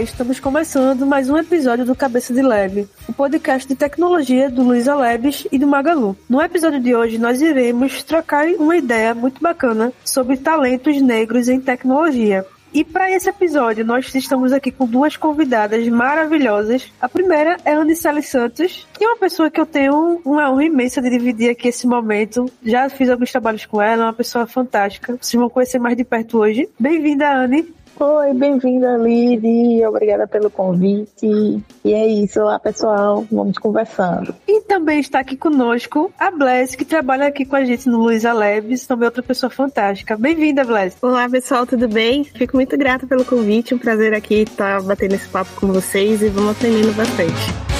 Estamos começando mais um episódio do Cabeça de Lab, o podcast de tecnologia do Luiza Labs e do Magalu. No episódio de hoje, nós iremos trocar uma ideia muito bacana sobre talentos negros em tecnologia. E para esse episódio, nós estamos aqui com duas convidadas maravilhosas. A primeira é a Anicele Santos, que é uma pessoa que eu tenho uma honra imensa de dividir aqui esse momento. Já fiz alguns trabalhos com ela, é uma pessoa fantástica. Vocês vão conhecer mais de perto hoje. Bem-vinda, Anne. Oi, bem-vinda, Lid. Obrigada pelo convite. E é isso lá, pessoal. Vamos conversando. E também está aqui conosco a Bless, que trabalha aqui com a gente no Luiza Labs, também outra pessoa fantástica. Bem-vinda, Bless. Olá, pessoal, tudo bem? Fico muito grata pelo convite. Um prazer aqui estar batendo esse papo com vocês e vamos aprendendo bastante.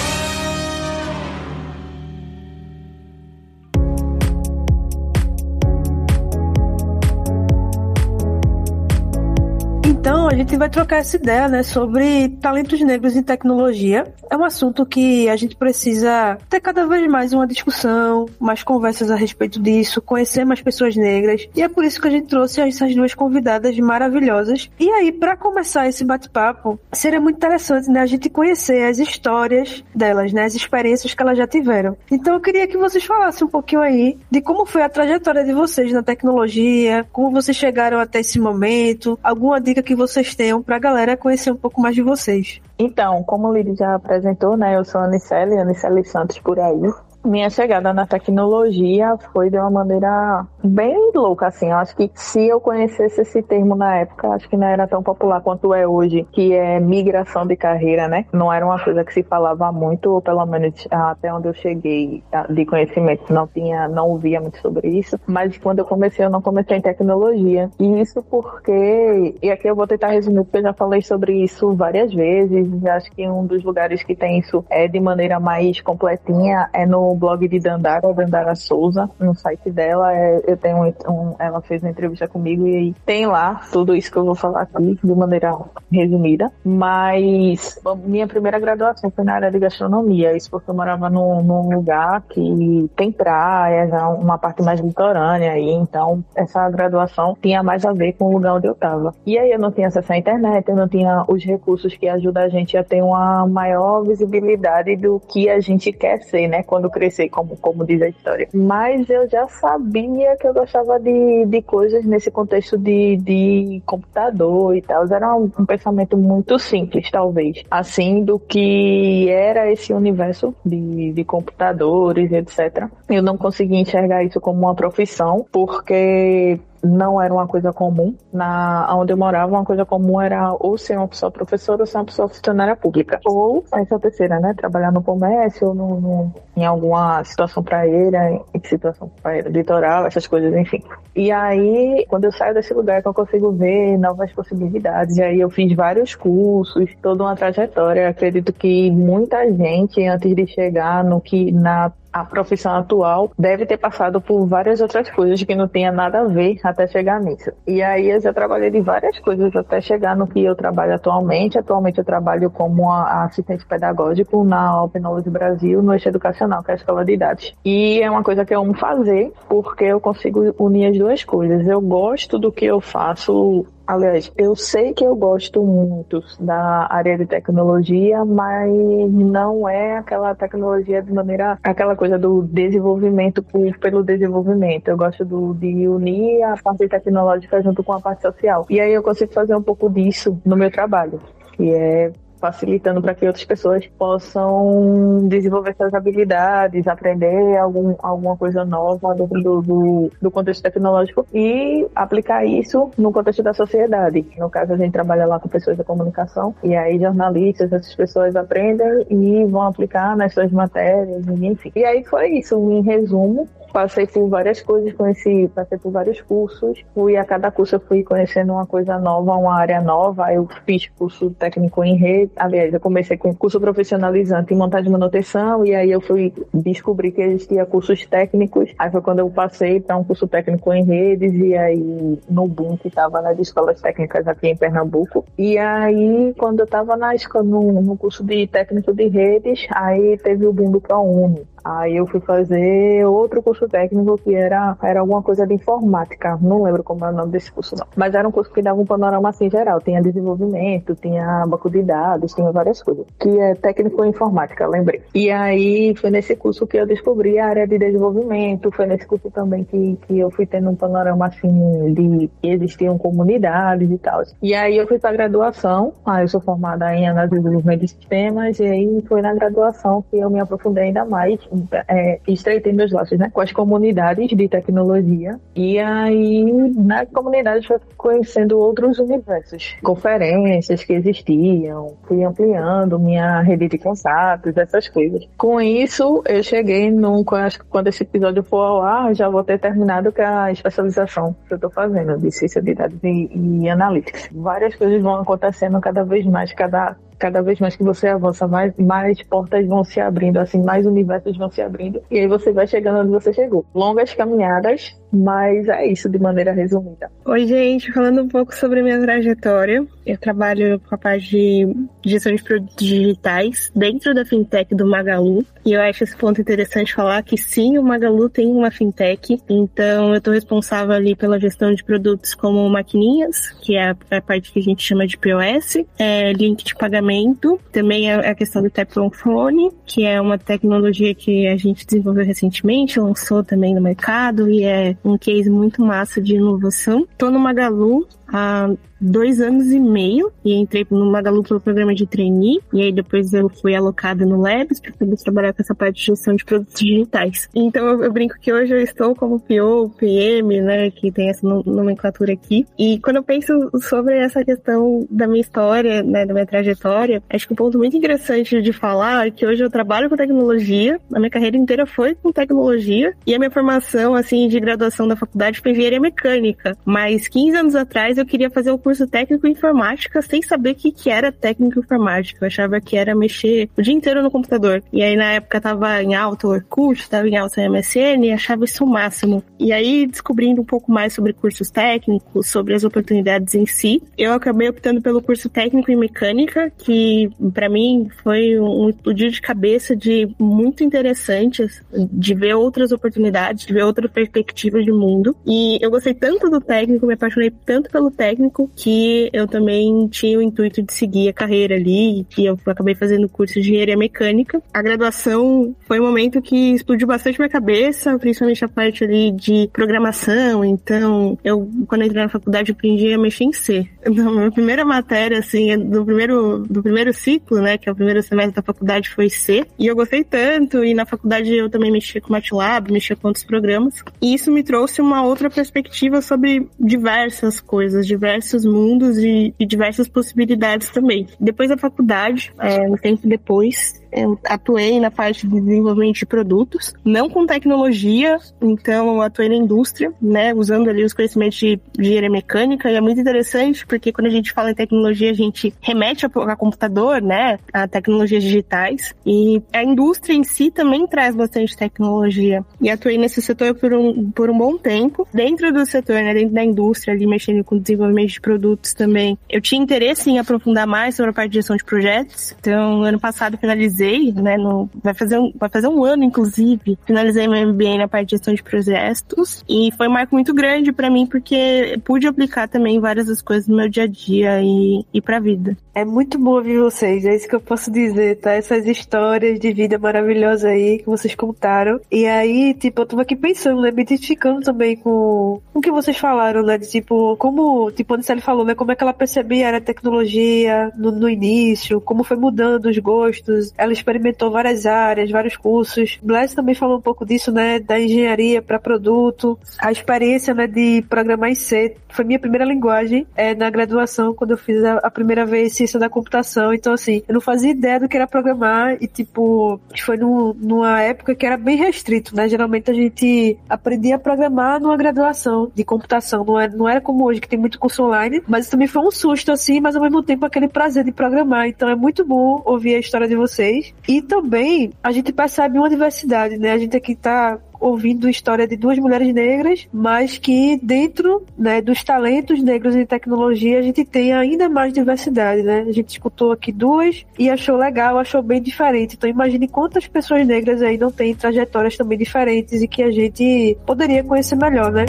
A gente vai trocar essa ideia, né, sobre talentos negros em tecnologia. É um assunto que a gente precisa ter cada vez mais uma discussão, mais conversas a respeito disso, conhecer mais pessoas negras. E é por isso que a gente trouxe essas duas convidadas maravilhosas. E aí, para começar esse bate-papo, seria muito interessante, né, a gente conhecer as histórias delas, né, as experiências que elas já tiveram. Então, eu queria que vocês falassem um pouquinho aí de como foi a trajetória de vocês na tecnologia, como vocês chegaram até esse momento, alguma dica que que vocês tenham para a galera conhecer um pouco mais de vocês. Então, como o Lili já apresentou, né, eu sou a Anicele, Anicele Santos por aí. Minha chegada na tecnologia foi de uma maneira bem louca, assim. Eu acho que se eu conhecesse esse termo na época, acho que não era tão popular quanto é hoje, que é migração de carreira, né? Não era uma coisa que se falava muito, ou pelo menos até onde eu cheguei de conhecimento, não tinha, não ouvia muito sobre isso. Mas quando eu comecei, eu não comecei em tecnologia. E isso porque, e aqui eu vou tentar resumir, porque eu já falei sobre isso várias vezes. Acho que um dos lugares que tem isso é de maneira mais completinha é no no blog de Dandara, Dandara Souza, no site dela. É, eu tenho um, ela fez uma entrevista comigo e tem lá tudo isso que eu vou falar aqui de maneira resumida. Mas minha primeira graduação foi na área de gastronomia, isso porque eu morava num, num lugar que tem praia, uma parte mais litorânea aí, então essa graduação tinha mais a ver com o lugar onde eu estava. E aí eu não tinha acesso à internet, eu não tinha os recursos que ajudam a gente a ter uma maior visibilidade do que a gente quer ser, né? Quando crescer, como, como diz a história. Mas eu já sabia que eu gostava de, de coisas nesse contexto de, de computador e tal. Era um, um pensamento muito simples, talvez. Assim, do que era esse universo de, de computadores, etc. Eu não conseguia enxergar isso como uma profissão, porque não era uma coisa comum. Na onde eu morava, uma coisa comum era ou ser uma pessoa professora ou ser uma pessoa funcionária pública. Ou essa terceira, né? Trabalhar no comércio ou no, no, em alguma situação praeira, em situação praeira, litoral, essas coisas, enfim. E aí, quando eu saio desse lugar, que eu consigo ver novas possibilidades. E aí eu fiz vários cursos, toda uma trajetória. Acredito que muita gente, antes de chegar no que na a profissão atual deve ter passado por várias outras coisas que não tinha nada a ver até chegar nisso. E aí eu já trabalhei de várias coisas até chegar no que eu trabalho atualmente. Atualmente eu trabalho como assistente pedagógico na Open Knowledge Brasil, no eixo educacional, que é a escola de idades. E é uma coisa que eu amo fazer porque eu consigo unir as duas coisas. Eu gosto do que eu faço Aliás, eu sei que eu gosto muito da área de tecnologia, mas não é aquela tecnologia de maneira. aquela coisa do desenvolvimento por, pelo desenvolvimento. Eu gosto do, de unir a parte tecnológica junto com a parte social. E aí eu consigo fazer um pouco disso no meu trabalho, que é facilitando para que outras pessoas possam desenvolver suas habilidades, aprender algum, alguma coisa nova dentro do, do, do, contexto tecnológico e aplicar isso no contexto da sociedade. No caso, a gente trabalha lá com pessoas da comunicação e aí jornalistas, essas pessoas aprendem e vão aplicar nas suas matérias, enfim. E aí foi isso, em resumo, passei por várias coisas, conheci, passei por vários cursos, fui a cada curso eu fui conhecendo uma coisa nova, uma área nova, eu fiz curso técnico em rede, aliás, eu comecei com curso profissionalizante em montagem e manutenção, e aí eu fui descobrir que existia cursos técnicos, aí foi quando eu passei para um curso técnico em redes, e aí no boom que estava nas escolas técnicas aqui em Pernambuco, e aí quando eu estava na escola, no, no curso de técnico de redes, aí teve o boom do ProUni, Aí eu fui fazer outro curso técnico que era, era alguma coisa de informática. Não lembro como é o nome desse curso, não. Mas era um curso que dava um panorama assim geral. Tinha desenvolvimento, tinha banco de dados, tinha várias coisas. Que é técnico em informática, lembrei. E aí foi nesse curso que eu descobri a área de desenvolvimento. Foi nesse curso também que, que eu fui tendo um panorama assim de que existiam comunidades e tal. E aí eu fui para graduação. Ah, eu sou formada em análise de desenvolvimento de sistemas. E aí foi na graduação que eu me aprofundei ainda mais é, estreitei meus laços né, com as comunidades de tecnologia. E aí, na comunidade, foi conhecendo outros universos, conferências que existiam, fui ampliando minha rede de contatos, essas coisas. Com isso, eu cheguei num. Quando esse episódio for ao ar, já vou ter terminado com a especialização que eu estou fazendo de ciência de dados e, e analytics. Várias coisas vão acontecendo cada vez mais, cada cada vez mais que você avança, mais, mais portas vão se abrindo, assim, mais universos vão se abrindo. E aí você vai chegando onde você chegou. Longas caminhadas, mas é isso de maneira resumida. Oi, gente, falando um pouco sobre minha trajetória. Eu trabalho com a parte de gestão de produtos digitais dentro da fintech do Magalu. E eu acho esse ponto interessante falar que sim, o Magalu tem uma fintech. Então eu estou responsável ali pela gestão de produtos como maquininhas, que é a parte que a gente chama de POS, é, link de pagamento, também é a questão do Tap on Phone, que é uma tecnologia que a gente desenvolveu recentemente, lançou também no mercado e é um case muito massa de inovação. Tô no Magalu há dois anos e meio e entrei no Magalu pelo programa de trainee e aí depois eu fui alocada no Labs para poder trabalhar com essa parte de gestão de produtos digitais. Então eu, eu, brinco que hoje eu estou como PO, PM, né, que tem essa nomenclatura aqui. E quando eu penso sobre essa questão da minha história, né, da minha trajetória, acho que um ponto muito interessante de falar é que hoje eu trabalho com tecnologia, a minha carreira inteira foi com tecnologia e a minha formação assim de graduação da faculdade foi engenharia mecânica. Mas 15 anos atrás eu queria fazer o curso técnico em informática sem saber o que, que era técnico em informática. Eu achava que era mexer o dia inteiro no computador. E aí, na época, tava em alta o Orkut, tava em alta o MSN e achava isso o máximo. E aí, descobrindo um pouco mais sobre cursos técnicos, sobre as oportunidades em si, eu acabei optando pelo curso técnico em mecânica, que para mim foi um explodir de cabeça de muito interessante, de ver outras oportunidades, de ver outras perspectivas de mundo. E eu gostei tanto do técnico, me apaixonei tanto pelo técnico que eu também tinha o intuito de seguir a carreira ali, que eu acabei fazendo curso de engenharia mecânica. A graduação foi um momento que explodiu bastante minha cabeça, principalmente a parte ali de programação. Então, eu, quando entrei na faculdade, aprendi a mexer em C. Então, minha primeira matéria, assim, do primeiro, do primeiro ciclo, né, que é o primeiro semestre da faculdade, foi C. E eu gostei tanto, e na faculdade eu também mexia com MATLAB, mexia com outros programas. E isso me trouxe uma outra perspectiva sobre diversas coisas, diversos mundos e, e diversas possibilidades também. Depois da faculdade, é, um tempo depois, eu atuei na parte de desenvolvimento de produtos, não com tecnologia, então eu atuei na indústria, né, usando ali os conhecimentos de engenharia mecânica, e é muito interessante porque quando a gente fala em tecnologia, a gente remete a, a computador, né, a tecnologias digitais, e a indústria em si também traz bastante tecnologia. E atuei nesse setor por um, por um bom tempo. Dentro do setor, né, dentro da indústria, ali mexendo com desenvolvimento de produtos também, eu tinha interesse em aprofundar mais sobre a parte de gestão de projetos, então ano passado finalizei finalizei, né, no, vai, fazer um, vai fazer um ano, inclusive, finalizei meu MBA na parte de gestão de projetos e foi um marco muito grande para mim porque pude aplicar também várias das coisas no meu dia a dia e, e pra vida. É muito bom ouvir vocês, é isso que eu posso dizer, tá? Essas histórias de vida maravilhosas aí que vocês contaram. E aí, tipo, eu tava aqui pensando, né, me identificando também com, o que vocês falaram, né, de tipo, como, tipo, a Anicele falou, né, como é que ela percebia a tecnologia no, no início, como foi mudando os gostos. Ela ela experimentou várias áreas, vários cursos. Blaise também falou um pouco disso, né, da engenharia para produto, a experiência, né, de programar em C. Foi minha primeira linguagem é, na graduação, quando eu fiz a, a, primeira vez ciência da computação. Então, assim, eu não fazia ideia do que era programar e, tipo, foi no, numa época que era bem restrito, né? Geralmente a gente aprendia a programar numa graduação de computação. Não era, não era como hoje, que tem muito curso online, mas também foi um susto, assim, mas ao mesmo tempo aquele prazer de programar. Então é muito bom ouvir a história de vocês. E também a gente percebe uma diversidade, né? A gente aqui tá ouvindo história de duas mulheres negras, mas que dentro né, dos talentos negros em tecnologia a gente tem ainda mais diversidade, né? A gente escutou aqui duas e achou legal, achou bem diferente. Então imagine quantas pessoas negras aí não têm trajetórias também diferentes e que a gente poderia conhecer melhor, né?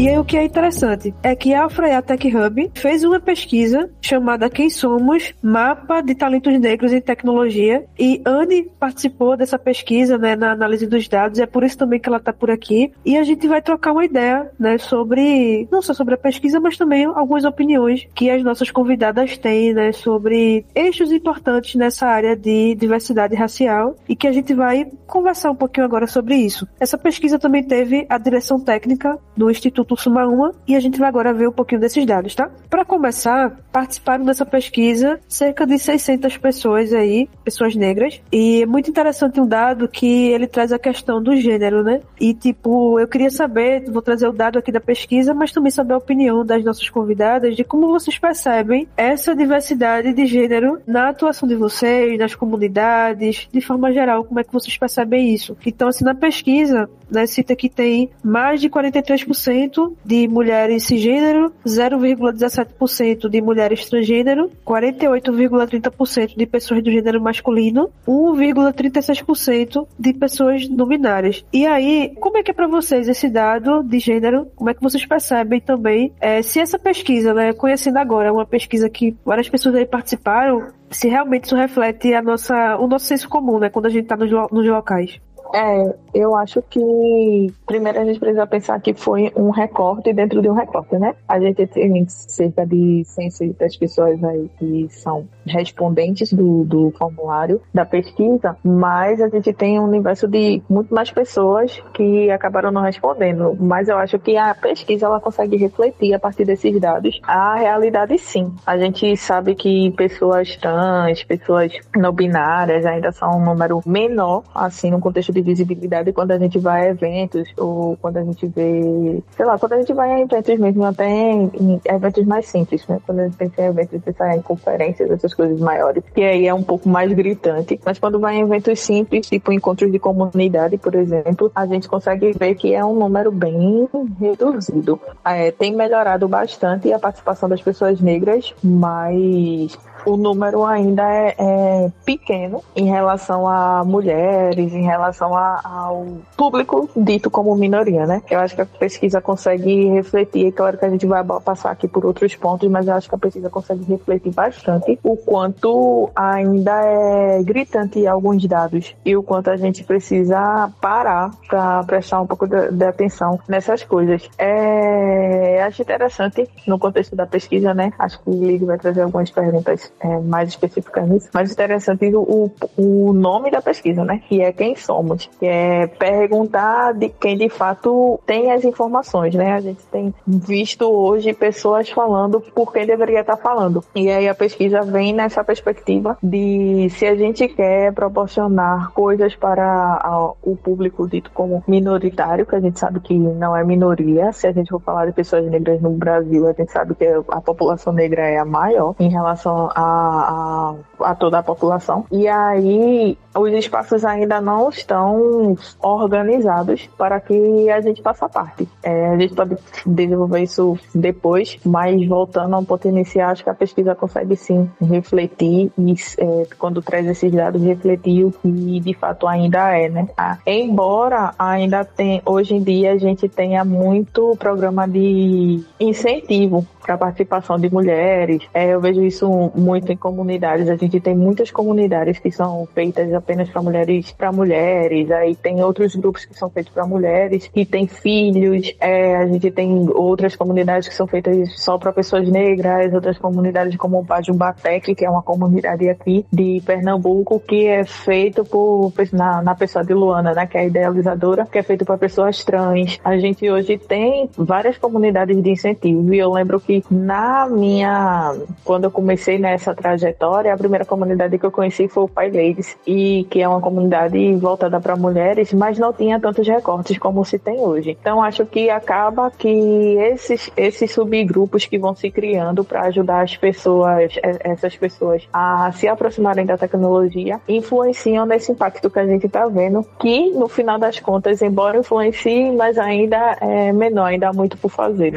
E aí o que é interessante é que a Freia Tech Hub fez uma pesquisa chamada Quem Somos? Mapa de Talentos Negros em Tecnologia e Anne participou dessa pesquisa, né, na análise dos dados, é por isso também que ela está por aqui e a gente vai trocar uma ideia, né, sobre, não só sobre a pesquisa, mas também algumas opiniões que as nossas convidadas têm, né, sobre eixos importantes nessa área de diversidade racial e que a gente vai conversar um pouquinho agora sobre isso. Essa pesquisa também teve a direção técnica do Instituto Instituto Sumaúma e a gente vai agora ver um pouquinho desses dados, tá? Para começar, participaram dessa pesquisa cerca de 600 pessoas aí, pessoas negras, e é muito interessante um dado que ele traz a questão do gênero, né? E tipo, eu queria saber, vou trazer o dado aqui da pesquisa, mas também saber a opinião das nossas convidadas de como vocês percebem essa diversidade de gênero na atuação de vocês, nas comunidades, de forma geral, como é que vocês percebem isso? Então, assim, na pesquisa, né, cita que tem mais de 43% de mulheres cisgênero, 0,17% de mulheres transgênero, 48,30% de pessoas do gênero masculino, 1,36% de pessoas não binárias. E aí, como é que é para vocês esse dado de gênero? Como é que vocês percebem também é, se essa pesquisa, né, conhecendo agora, é uma pesquisa que várias pessoas aí participaram, se realmente isso reflete a nossa, o nosso senso comum, né, quando a gente está nos, nos locais? É, eu acho que primeiro a gente precisa pensar que foi um recorte dentro de um recorte, né? A gente tem cerca de 106 pessoas aí que são respondentes do, do formulário da pesquisa, mas a gente tem um universo de muito mais pessoas que acabaram não respondendo. Mas eu acho que a pesquisa ela consegue refletir a partir desses dados a realidade sim. A gente sabe que pessoas trans, pessoas não binárias ainda são um número menor, assim, no contexto de de visibilidade quando a gente vai a eventos ou quando a gente vê, sei lá, quando a gente vai a eventos mesmo, até em, eventos mais simples, né? Quando a gente pensa em eventos, pensa em conferências, essas coisas maiores, que aí é um pouco mais gritante. Mas quando vai em eventos simples, tipo encontros de comunidade, por exemplo, a gente consegue ver que é um número bem reduzido. É, tem melhorado bastante a participação das pessoas negras, mas o número ainda é, é, pequeno em relação a mulheres, em relação a, ao público dito como minoria, né? Eu acho que a pesquisa consegue refletir, é claro que a gente vai passar aqui por outros pontos, mas eu acho que a pesquisa consegue refletir bastante o quanto ainda é gritante alguns dados e o quanto a gente precisa parar para prestar um pouco de, de, atenção nessas coisas. É, acho interessante no contexto da pesquisa, né? Acho que o Ligue vai trazer algumas perguntas é, mais específicas nisso, mas interessante o, o nome da pesquisa, né? Que é quem somos, que é perguntar de quem de fato tem as informações, né? A gente tem visto hoje pessoas falando por quem deveria estar falando. E aí a pesquisa vem nessa perspectiva de se a gente quer proporcionar coisas para o público dito como minoritário, que a gente sabe que não é minoria, se a gente for falar de pessoas negras no Brasil, a gente sabe que a população negra é a maior em relação a a, a, toda a população. E aí os espaços ainda não estão organizados para que a gente faça parte. É, a gente pode desenvolver isso depois, mas voltando ao ponto inicial, acho que a pesquisa consegue sim refletir e é, quando traz esses dados refletir o que de fato ainda é, né? Ah, embora ainda tem hoje em dia a gente tenha muito programa de incentivo para a participação de mulheres. É, eu vejo isso muito em comunidades. A gente tem muitas comunidades que são feitas apenas para mulheres, para mulheres. Aí tem outros grupos que são feitos para mulheres que têm filhos. É, a gente tem outras comunidades que são feitas só para pessoas negras. Outras comunidades como o Pajumbatec, que é uma comunidade aqui de Pernambuco que é feito por na, na pessoa de Luana, né, que é a idealizadora, que é feito para pessoas trans. A gente hoje tem várias comunidades de incentivo e eu lembro que na minha. Quando eu comecei nessa trajetória, a primeira primeira comunidade que eu conheci foi o Pai Ladies, e que é uma comunidade voltada para mulheres, mas não tinha tantos recortes como se tem hoje. Então acho que acaba que esses, esses subgrupos que vão se criando para ajudar as pessoas, essas pessoas a se aproximarem da tecnologia, influenciam nesse impacto que a gente está vendo, que no final das contas, embora influencie, mas ainda é menor, ainda há muito por fazer.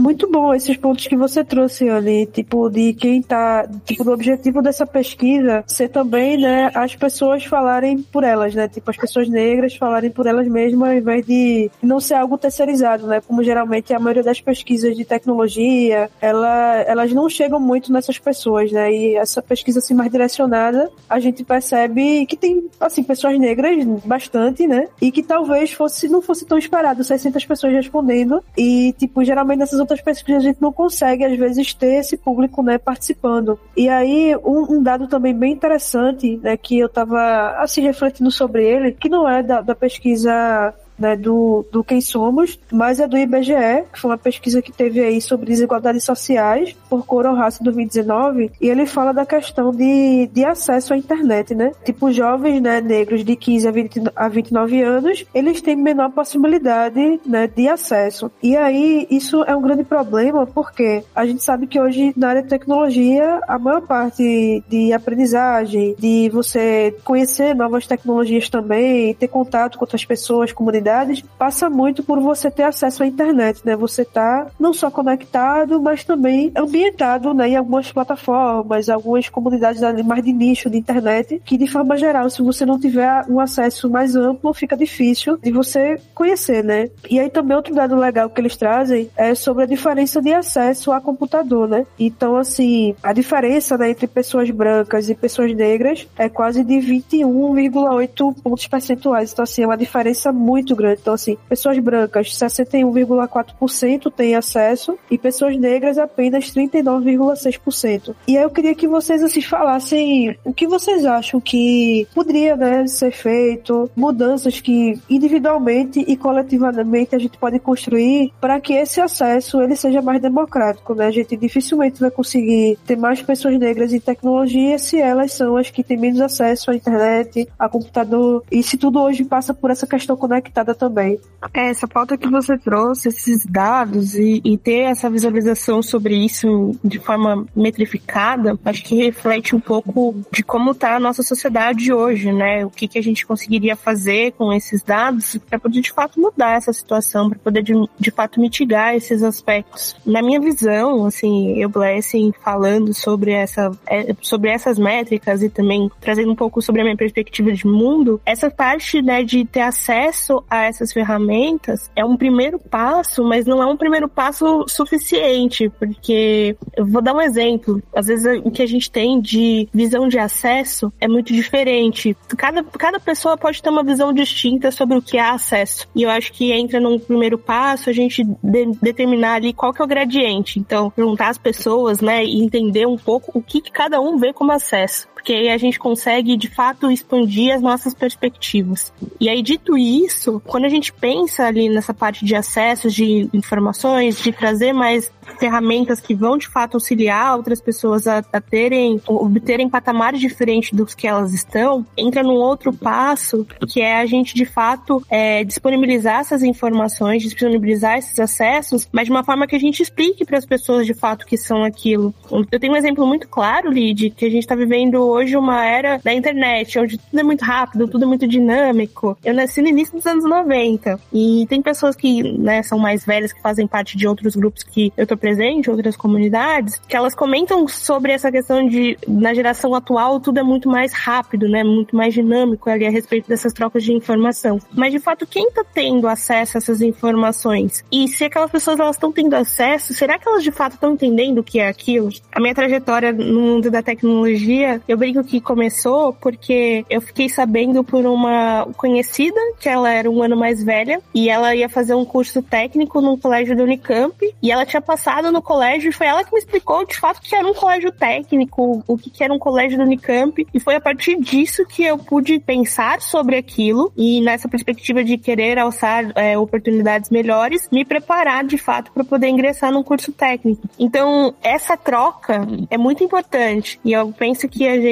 Muito bom esses pontos que você trouxe ali, tipo, de quem tá, tipo, do objetivo dessa pesquisa ser também, né, as pessoas falarem por elas, né, tipo, as pessoas negras falarem por elas mesmas ao invés de não ser algo terceirizado, né, como geralmente a maioria das pesquisas de tecnologia, ela, elas não chegam muito nessas pessoas, né, e essa pesquisa assim mais direcionada, a gente percebe que tem, assim, pessoas negras bastante, né, e que talvez fosse, não fosse tão esperado 600 pessoas respondendo, e, tipo, geralmente nessas outras pesquisas a gente não consegue, às vezes, ter esse público, né, participando. E aí, um, um dado também bem interessante, né, que eu tava, assim, refletindo sobre ele, que não é da, da pesquisa né, do, do Quem Somos, mas é do IBGE, que foi uma pesquisa que teve aí sobre desigualdades sociais por cor ou raça em 2019, e ele fala da questão de, de acesso à internet, né? Tipo, jovens né, negros de 15 a, 20, a 29 anos, eles têm menor possibilidade né, de acesso. E aí, isso é um grande problema, porque a gente sabe que hoje, na área de tecnologia, a maior parte de aprendizagem, de você conhecer novas tecnologias também, ter contato com outras pessoas, comunidades, passa muito por você ter acesso à internet, né? Você tá não só conectado, mas também ambientado, né, em algumas plataformas, algumas comunidades mais de nicho de internet, que de forma geral, se você não tiver um acesso mais amplo, fica difícil de você conhecer, né? E aí também outro dado legal que eles trazem é sobre a diferença de acesso a computador, né? Então, assim, a diferença né, entre pessoas brancas e pessoas negras é quase de 21,8 pontos percentuais. Então, assim, é uma diferença muito grande. Então, assim, pessoas brancas, 61,4% têm acesso e pessoas negras apenas 39,6%. E aí eu queria que vocês, assim, falassem o que vocês acham que poderia, né, ser feito, mudanças que individualmente e coletivamente a gente pode construir para que esse acesso ele seja mais democrático, né? A gente dificilmente vai conseguir ter mais pessoas negras em tecnologia se elas são as que têm menos acesso à internet, a computador, e se tudo hoje passa por essa questão conectada também. É, essa pauta que você trouxe, esses dados e, e, ter essa visualização sobre isso de forma metrificada, acho que reflete um pouco de como está a nossa sociedade hoje, né? O que, que a gente conseguiria fazer com esses dados para poder de fato mudar essa situação, para poder de, de fato mitigar esses aspectos. Na minha visão, assim, eu Blessing falando sobre essa é, sobre essas métricas e também trazendo um pouco sobre a minha perspectiva de mundo, essa parte, né, de ter acesso a essas ferramentas é um primeiro passo, mas não é um primeiro passo suficiente, porque eu vou dar um exemplo. Às vezes o que a gente tem de visão de acesso é muito diferente. Cada, cada pessoa pode ter uma visão distinta sobre o que é acesso. E eu acho que entra num primeiro passo a gente de, determinar ali qual que é o gradiente. Então, perguntar às pessoas, né, e entender um pouco o que, que cada um vê como acesso porque aí a gente consegue de fato expandir as nossas perspectivas. E aí, dito isso, quando a gente pensa ali nessa parte de acessos de informações, de trazer mais ferramentas que vão de fato auxiliar outras pessoas a, a terem, obterem patamares diferentes dos que elas estão, entra num outro passo que é a gente de fato é, disponibilizar essas informações, disponibilizar esses acessos, mas de uma forma que a gente explique para as pessoas de fato que são aquilo. Eu tenho um exemplo muito claro, Lid, que a gente está vivendo hoje uma era da internet, onde tudo é muito rápido, tudo é muito dinâmico. Eu nasci no início dos anos 90 e tem pessoas que né, são mais velhas, que fazem parte de outros grupos que eu tô presente, outras comunidades, que elas comentam sobre essa questão de, na geração atual, tudo é muito mais rápido, né? Muito mais dinâmico ali a respeito dessas trocas de informação. Mas, de fato, quem tá tendo acesso a essas informações? E se aquelas pessoas elas estão tendo acesso, será que elas de fato estão entendendo o que é aquilo? A minha trajetória no mundo da tecnologia, eu brinco que começou porque eu fiquei sabendo por uma conhecida que ela era um ano mais velha, e ela ia fazer um curso técnico num colégio da Unicamp, e ela tinha passado no colégio, e foi ela que me explicou de fato que era um colégio técnico, o que era um colégio da Unicamp, e foi a partir disso que eu pude pensar sobre aquilo, e nessa perspectiva de querer alçar é, oportunidades melhores, me preparar de fato para poder ingressar num curso técnico. Então, essa troca é muito importante, e eu penso que a gente,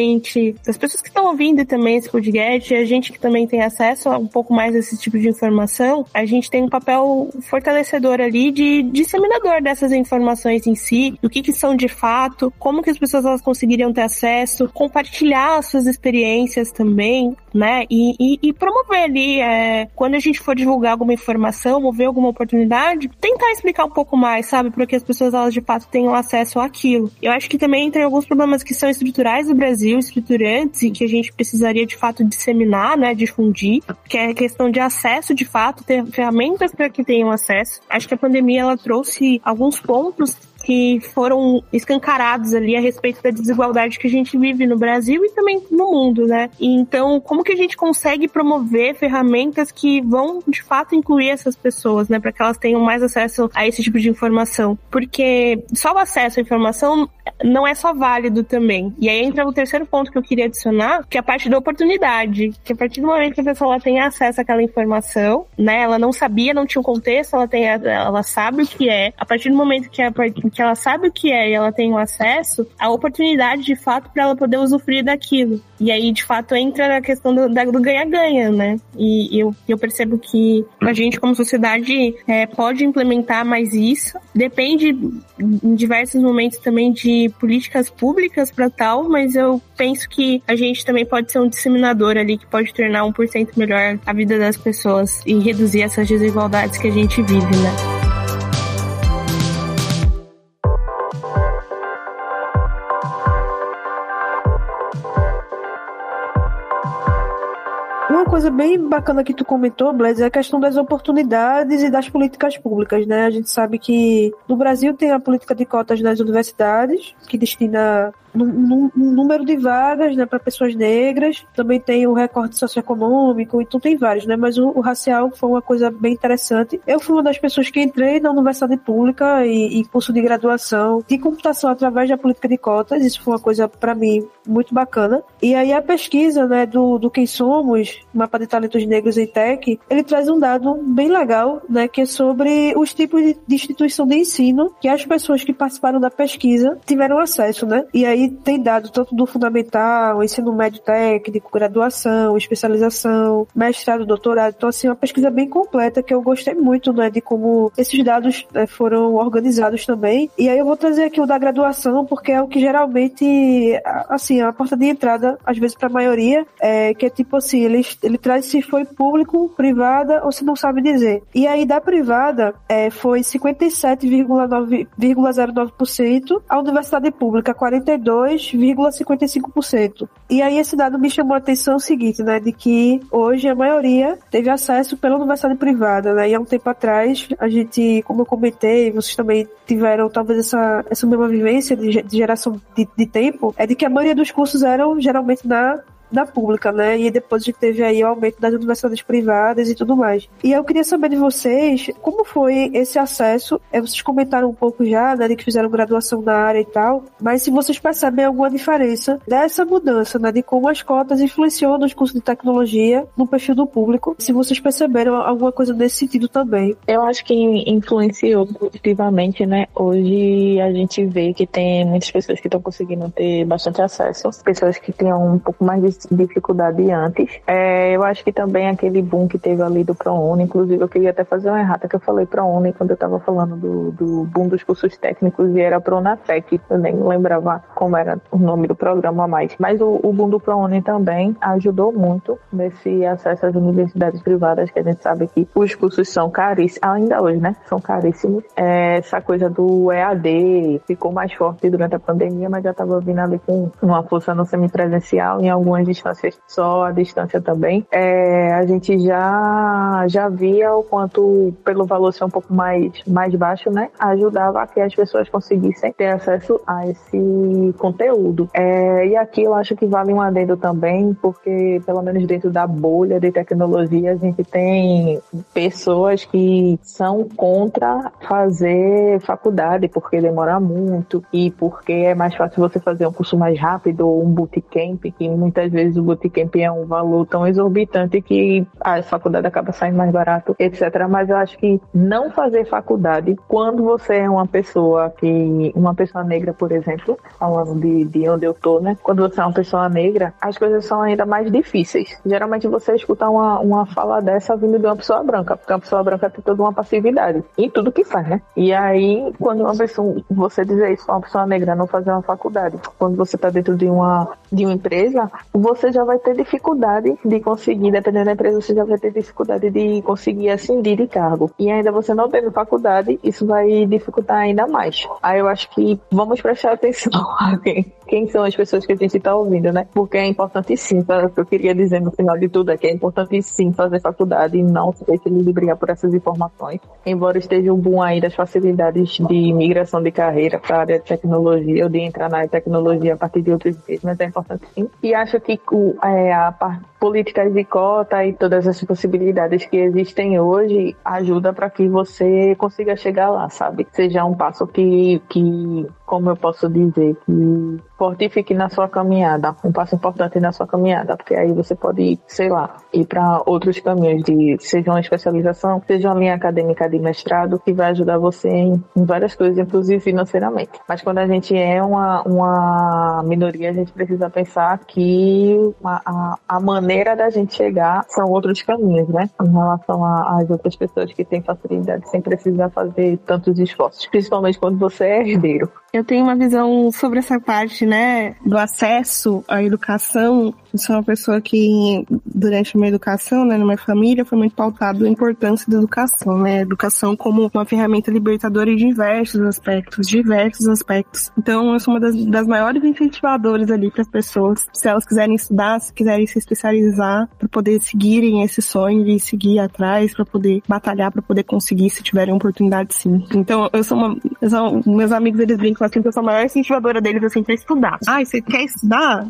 as pessoas que estão ouvindo também esse podcast, a gente que também tem acesso a um pouco mais a esse tipo de informação, a gente tem um papel fortalecedor ali de disseminador dessas informações em si, do que, que são de fato, como que as pessoas elas conseguiriam ter acesso, compartilhar as suas experiências também, né? E, e, e promover ali, é, quando a gente for divulgar alguma informação ou ver alguma oportunidade, tentar explicar um pouco mais, sabe? Para que as pessoas elas de fato tenham acesso àquilo. Eu acho que também tem alguns problemas que são estruturais do Brasil, estruturantes, e que a gente precisaria de fato disseminar, né? Difundir, que é a questão de acesso, de fato, ter ferramentas para que tenham acesso. Acho que a pandemia ela trouxe alguns pontos que foram escancarados ali a respeito da desigualdade que a gente vive no Brasil e também no mundo, né? Então, como que a gente consegue promover ferramentas que vão de fato incluir essas pessoas, né, para que elas tenham mais acesso a esse tipo de informação? Porque só o acesso à informação não é só válido também. E aí entra o terceiro ponto que eu queria adicionar, que é a parte da oportunidade. Que a partir do momento que a pessoa tem acesso àquela informação, né, ela não sabia, não tinha o um contexto, ela tem, ela sabe o que é. A partir do momento que, a, que ela sabe o que é e ela tem o acesso, a oportunidade de fato para ela poder usufruir daquilo. E aí, de fato, entra na questão do ganha-ganha, né? E eu, eu percebo que a gente, como sociedade, é, pode implementar mais isso. Depende em diversos momentos também de políticas públicas para tal, mas eu penso que a gente também pode ser um disseminador ali que pode tornar 1% melhor a vida das pessoas e reduzir essas desigualdades que a gente vive, né? Coisa bem bacana que tu comentou, Blaise, é a questão das oportunidades e das políticas públicas, né? A gente sabe que no Brasil tem a política de cotas nas universidades, que destina um, número de vagas né, para pessoas negras, também tem o recorte socioeconômico, então tem vários, né? Mas o, o, racial foi uma coisa bem interessante. Eu fui uma das pessoas que entrei na universidade pública e, e curso de graduação de computação através da política de cotas, isso foi uma coisa para mim muito bacana. E aí a pesquisa né, do, do Quem Somos, mapa de talentos negros em tech, ele traz um dado bem legal, né, que é sobre os tipos de, instituição de ensino que as pessoas que participaram da pesquisa tiveram acesso, né? E aí tem dado tanto do fundamental, ensino médio técnico, graduação, especialização, mestrado, doutorado. Então, assim, uma pesquisa bem completa que eu gostei muito, né, de como esses dados né, foram organizados também. E aí eu vou trazer aqui o da graduação, porque é o que geralmente, assim, a porta de entrada, às vezes, para a maioria, é que é tipo assim, ele, ele traz se foi público, privada ou se não sabe dizer. E aí da privada é, foi 57,09%, a universidade pública 42 2,55%. E aí esse dado me chamou a atenção o seguinte, né, de que hoje a maioria teve acesso pela universidade privada, né, e há um tempo atrás a gente, como eu comentei, vocês também tiveram talvez essa, essa mesma vivência de, de geração de, de tempo, é de que a maioria dos cursos eram geralmente na da pública, né? E depois a gente teve aí o aumento das universidades privadas e tudo mais. E eu queria saber de vocês como foi esse acesso. É, vocês comentaram um pouco já, né, de que fizeram graduação na área e tal, mas se vocês percebem alguma diferença dessa mudança, né, de como as cotas influenciam nos cursos de tecnologia no perfil do público, se vocês perceberam alguma coisa nesse sentido também. Eu acho que influenciou positivamente, né? Hoje a gente vê que tem muitas pessoas que estão conseguindo ter bastante acesso, pessoas que tinham um pouco mais de dificuldade antes. É, eu acho que também aquele boom que teve ali do ProUni, inclusive eu queria até fazer uma errata que eu falei ProUni quando eu estava falando do, do boom dos cursos técnicos e era Pronatec, eu nem lembrava como era o nome do programa mais. Mas o, o boom do ProUni também ajudou muito nesse acesso às universidades privadas, que a gente sabe que os cursos são caríssimos, ainda hoje, né? São caríssimos. É, essa coisa do EAD ficou mais forte durante a pandemia, mas já estava vindo ali com uma força no semipresencial em algumas distâncias só a distância também, é, a gente já, já via o quanto, pelo valor ser um pouco mais, mais baixo, né, ajudava a que as pessoas conseguissem ter acesso a esse conteúdo. É, e aqui eu acho que vale um adendo também, porque pelo menos dentro da bolha de tecnologia a gente tem pessoas que são contra fazer faculdade porque demora muito e porque é mais fácil você fazer um curso mais rápido ou um bootcamp, que muitas vezes o bootcamp é um valor tão exorbitante que a faculdade acaba saindo mais barato, etc. Mas eu acho que não fazer faculdade quando você é uma pessoa que, uma pessoa negra, por exemplo, falando de, de onde eu tô, né? Quando você é uma pessoa negra, as coisas são ainda mais difíceis. Geralmente você escuta uma, uma fala dessa vindo de uma pessoa branca, porque uma pessoa branca tem toda uma passividade em tudo que faz, né? E aí, quando uma pessoa, você dizer isso, uma pessoa negra não fazer uma faculdade, quando você está dentro de uma, de uma empresa, você já vai ter dificuldade de conseguir, dependendo da empresa, você já vai ter dificuldade de conseguir ascender de cargo. E ainda você não tendo faculdade, isso vai dificultar ainda mais. Aí eu acho que vamos prestar atenção a quem, quem são as pessoas que a gente está ouvindo, né? Porque é importante sim, o que eu queria dizer no final de tudo é que é importante sim fazer faculdade e não se deixe de brigar por essas informações. Embora esteja um boom aí das facilidades de migração de carreira para a área de tecnologia ou de entrar na área de tecnologia a partir de outros meios, mas é importante sim. E acho que o, é, a políticas de cota e todas as possibilidades que existem hoje ajuda para que você consiga chegar lá, sabe? Seja um passo que, que como eu posso dizer, que fortifique na sua caminhada, um passo importante na sua caminhada, porque aí você pode, sei lá, ir para outros caminhos de seja uma especialização, seja uma linha acadêmica de mestrado, que vai ajudar você em, em várias coisas, inclusive financeiramente. Mas quando a gente é uma, uma minoria, a gente precisa pensar que a, a, a maneira da gente chegar são outros caminhos, né? Em relação às outras pessoas que têm facilidade sem precisar fazer tantos esforços, principalmente quando você é herdeiro. Eu tenho uma visão sobre essa parte, né, do acesso à educação. Eu sou uma pessoa que, durante a minha educação, né, na minha família, foi muito pautado a importância da educação, né, educação como uma ferramenta libertadora em diversos aspectos, diversos aspectos. Então, eu sou uma das, das maiores incentivadoras ali para as pessoas, se elas quiserem estudar, se quiserem se especializar, para poder seguirem esse sonho e seguir atrás, para poder batalhar, para poder conseguir, se tiverem oportunidade, sim. Então, eu sou uma, eu sou, meus amigos, eles brincam assim que eu sou a maior incentivadora deles, assim, pra estudar. Ah, você quer estudar?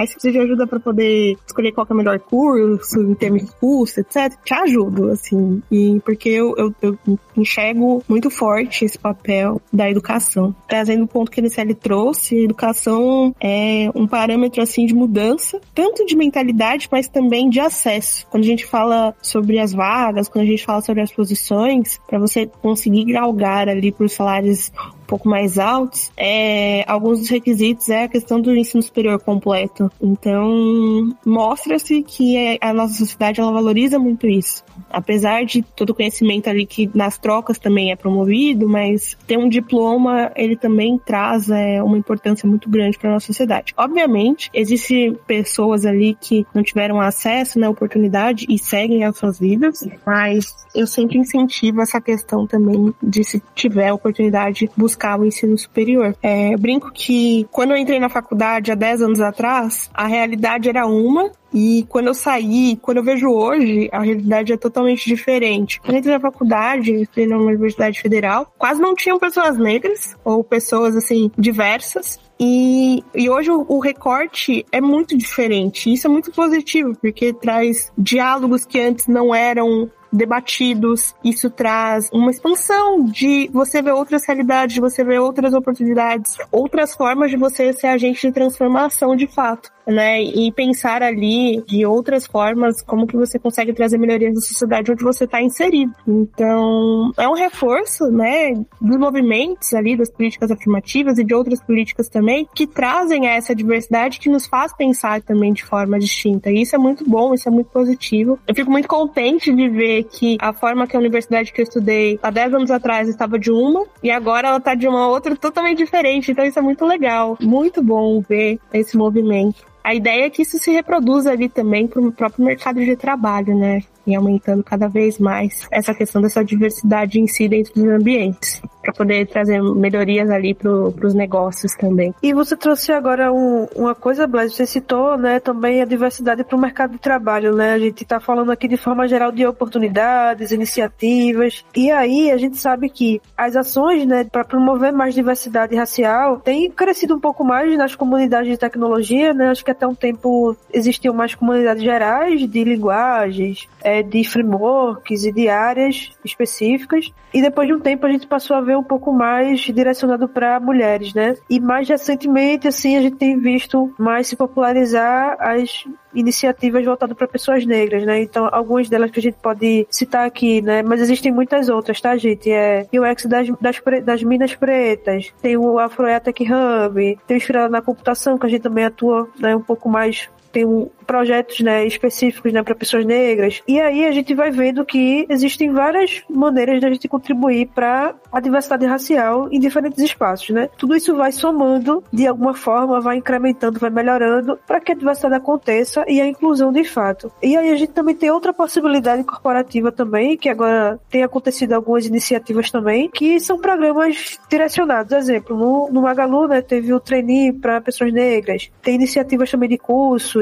Aí se precisa de ajuda para poder escolher qual é o melhor curso, em termos de custo, etc., te ajudo, assim. E porque eu, eu, eu enxergo muito forte esse papel da educação. Trazendo o ponto que a Nicele trouxe, a educação é um parâmetro, assim, de mudança, tanto de mentalidade, mas também de acesso. Quando a gente fala sobre as vagas, quando a gente fala sobre as posições, para você conseguir galgar ali por salários pouco mais altos, é, alguns dos requisitos é a questão do ensino superior completo. Então, mostra-se que a nossa sociedade ela valoriza muito isso. Apesar de todo o conhecimento ali que nas trocas também é promovido, mas ter um diploma, ele também traz é, uma importância muito grande para a nossa sociedade. Obviamente, existem pessoas ali que não tiveram acesso né, oportunidade e seguem as suas vidas, mas eu sempre incentivo essa questão também de se tiver oportunidade buscar o ensino superior. É, brinco que quando eu entrei na faculdade há 10 anos atrás, a realidade era uma e quando eu saí, quando eu vejo hoje, a realidade é totalmente diferente. Quando eu entrei na faculdade, entrei na Universidade Federal, quase não tinham pessoas negras ou pessoas assim diversas. E, e hoje o, o, recorte é muito diferente. Isso é muito positivo, porque traz diálogos que antes não eram debatidos. Isso traz uma expansão de você ver outras realidades, de você ver outras oportunidades, outras formas de você ser agente de transformação de fato né? E pensar ali de outras formas como que você consegue trazer melhorias na sociedade onde você está inserido. Então, é um reforço, né, dos movimentos ali, das políticas afirmativas e de outras políticas também, que trazem essa diversidade que nos faz pensar também de forma distinta. E isso é muito bom, isso é muito positivo. Eu fico muito contente de ver que a forma que a universidade que eu estudei há 10 anos atrás estava de uma e agora ela está de uma outra totalmente diferente. Então isso é muito legal, muito bom ver esse movimento. a ideia é que isso se reproduza ali também para o próprio mercado de trabalho, né? E aumentando cada vez mais essa questão dessa diversidade em si dentro dos ambientes para poder trazer melhorias ali para os negócios também. E você trouxe agora um, uma coisa, Blaise, você citou, né, também a diversidade para o mercado de trabalho, né? A gente está falando aqui de forma geral de oportunidades, iniciativas, e aí a gente sabe que as ações, né, para promover mais diversidade racial têm crescido um pouco mais nas comunidades de tecnologia, né? Acho que até um tempo existiam mais comunidades gerais de linguagens, é, de frameworks e de áreas específicas, e depois de um tempo a gente passou a ver um pouco mais direcionado para mulheres, né? E mais recentemente, assim, a gente tem visto mais se popularizar as iniciativas voltadas para pessoas negras, né? Então, algumas delas que a gente pode citar aqui, né? Mas existem muitas outras, tá, gente? É UX das, das, das Minas Pretas, tem o Afroetech Hub, tem o Inspirado na Computação, que a gente também atua né, um pouco mais tem um, projetos né, específicos né, para pessoas negras. E aí a gente vai vendo que existem várias maneiras de a gente contribuir para a diversidade racial em diferentes espaços. Né? Tudo isso vai somando de alguma forma, vai incrementando, vai melhorando para que a diversidade aconteça e a inclusão de fato. E aí a gente também tem outra possibilidade corporativa também, que agora tem acontecido algumas iniciativas também, que são programas direcionados. Exemplo, no, no Magalu né, teve o trainee para pessoas negras, tem iniciativas também de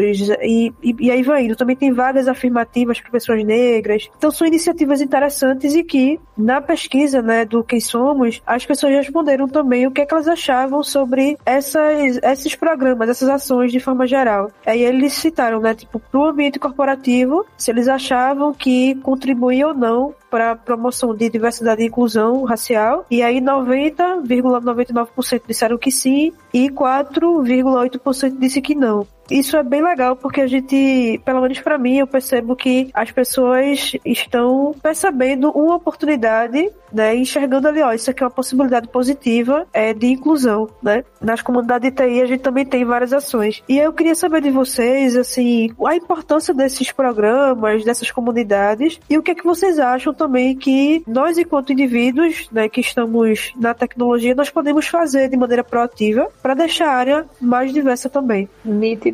e, e, e, aí vai indo. Também tem vagas afirmativas para pessoas negras. Então são iniciativas interessantes e que, na pesquisa né, do Quem Somos, as pessoas responderam também o que, é que elas achavam sobre essas, esses programas, essas ações de forma geral. Aí eles citaram, né, tipo, pro ambiente corporativo, se eles achavam que contribuía ou não para promoção de diversidade e inclusão racial. E aí 90,99% disseram que sim e 4,8% disse que não. Isso é bem legal porque a gente, pelo menos para mim, eu percebo que as pessoas estão percebendo uma oportunidade, né, enxergando ali, ó, isso aqui é uma possibilidade positiva é, de inclusão, né? Nas comunidades de TI a gente também tem várias ações. E eu queria saber de vocês, assim, a importância desses programas, dessas comunidades e o que é que vocês acham também que nós, enquanto indivíduos, né, que estamos na tecnologia, nós podemos fazer de maneira proativa para deixar a área mais diversa também.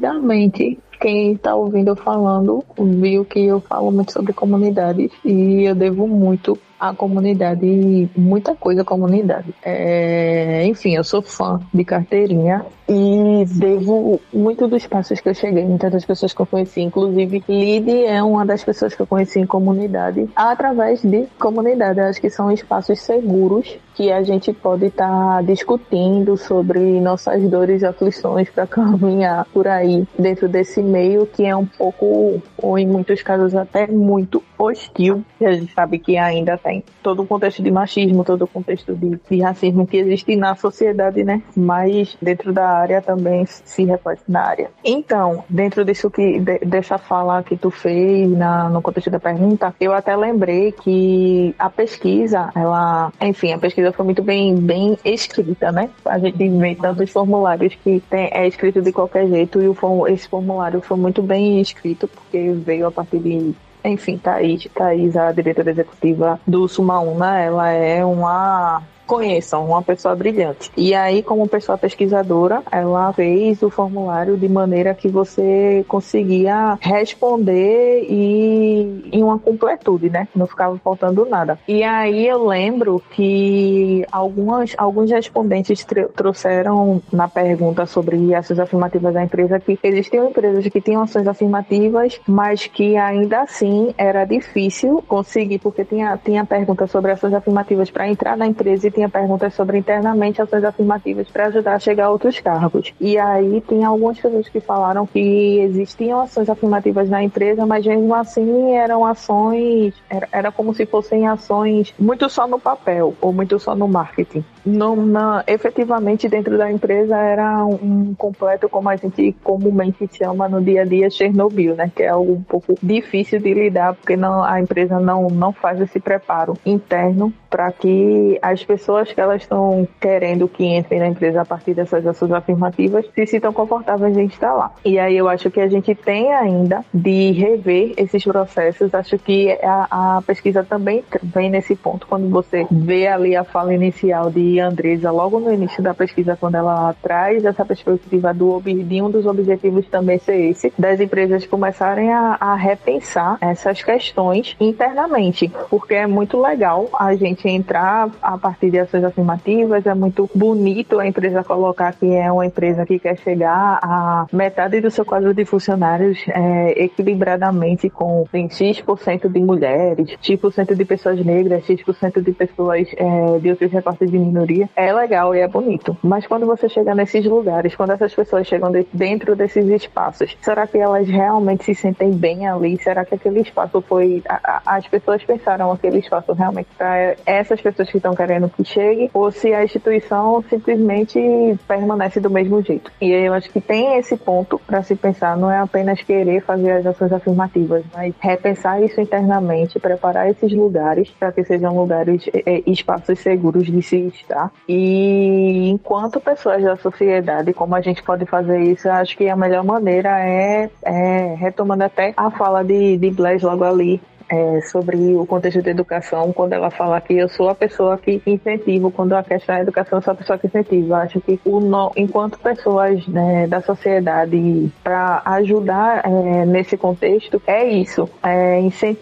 Nitidamente, quem está ouvindo falando viu que eu falo muito sobre comunidades e eu devo muito à comunidade, muita coisa à comunidade. É, enfim, eu sou fã de carteirinha e devo muito dos passos que eu cheguei, muitas das pessoas que eu conheci, inclusive Lid é uma das pessoas que eu conheci em comunidade, através de comunidade. Eu acho que são espaços seguros que a gente pode estar tá discutindo sobre nossas dores e aflições para caminhar por aí dentro desse meio que é um pouco, ou em muitos casos até muito hostil, a gente sabe que ainda tem todo o contexto de machismo, todo o contexto de, de racismo que existe na sociedade, né? Mas dentro da área também se reflete na área. Então, dentro disso que de, dessa fala que tu fez na, no contexto da pergunta, eu até lembrei que a pesquisa, ela, enfim, a pesquisa foi muito bem, bem escrita, né? A gente vê tantos formulários que tem, é escrito de qualquer jeito e o, esse formulário foi muito bem escrito porque veio a partir de enfim, Thaís, Thaís, a diretora executiva do Sumaúna, ela é uma conheçam uma pessoa brilhante. E aí, como pessoa pesquisadora, ela fez o formulário de maneira que você conseguia responder e em uma completude, né? Não ficava faltando nada. E aí eu lembro que algumas, alguns respondentes trouxeram na pergunta sobre ações afirmativas da empresa que existiam empresas que tinham ações afirmativas, mas que ainda assim era difícil conseguir, porque tinha, tinha pergunta sobre ações afirmativas para entrar na empresa e tinha perguntas sobre internamente ações afirmativas para ajudar a chegar a outros cargos. E aí tem algumas pessoas que falaram que existiam ações afirmativas na empresa, mas mesmo assim eram ações, era, era como se fossem ações muito só no papel ou muito só no marketing. Não, na, efetivamente dentro da empresa era um completo, como a gente comumente chama no dia a dia, Chernobyl, né? Que é algo um pouco difícil de lidar, porque não, a empresa não, não faz esse preparo interno para que as pessoas que elas estão querendo que entrem na empresa a partir dessas ações afirmativas se sintam confortáveis em estar lá. E aí eu acho que a gente tem ainda de rever esses processos. Acho que a, a pesquisa também vem nesse ponto quando você vê ali a fala inicial de Andresa logo no início da pesquisa quando ela traz essa perspectiva do de um dos objetivos também ser esse das empresas começarem a, a repensar essas questões internamente, porque é muito legal a gente entrar a partir de ações afirmativas, é muito bonito a empresa colocar que é uma empresa que quer chegar a metade do seu quadro de funcionários é, equilibradamente com tem, X% de mulheres, X% de pessoas negras, X% de pessoas é, de outros recortes de minoria. É legal e é bonito. Mas quando você chega nesses lugares, quando essas pessoas chegam dentro desses espaços, será que elas realmente se sentem bem ali? Será que aquele espaço foi. A, a, as pessoas pensaram aquele espaço realmente para essas pessoas que estão querendo que chegue? Ou se a instituição simplesmente permanece do mesmo jeito? E eu acho que tem esse ponto para se pensar, não é apenas querer fazer as ações afirmativas, mas repensar isso internamente, preparar esses lugares para que sejam lugares, é, espaços seguros de se estar. E enquanto pessoas da sociedade, como a gente pode fazer isso, acho que a melhor maneira é, é retomando até a fala de, de Blaise logo ali, é, sobre o contexto da educação, quando ela fala que eu sou a pessoa que incentivo, quando a questão da educação, eu sou a pessoa que incentiva. Acho que o no, enquanto pessoas né, da sociedade, para ajudar é, nesse contexto, é isso, é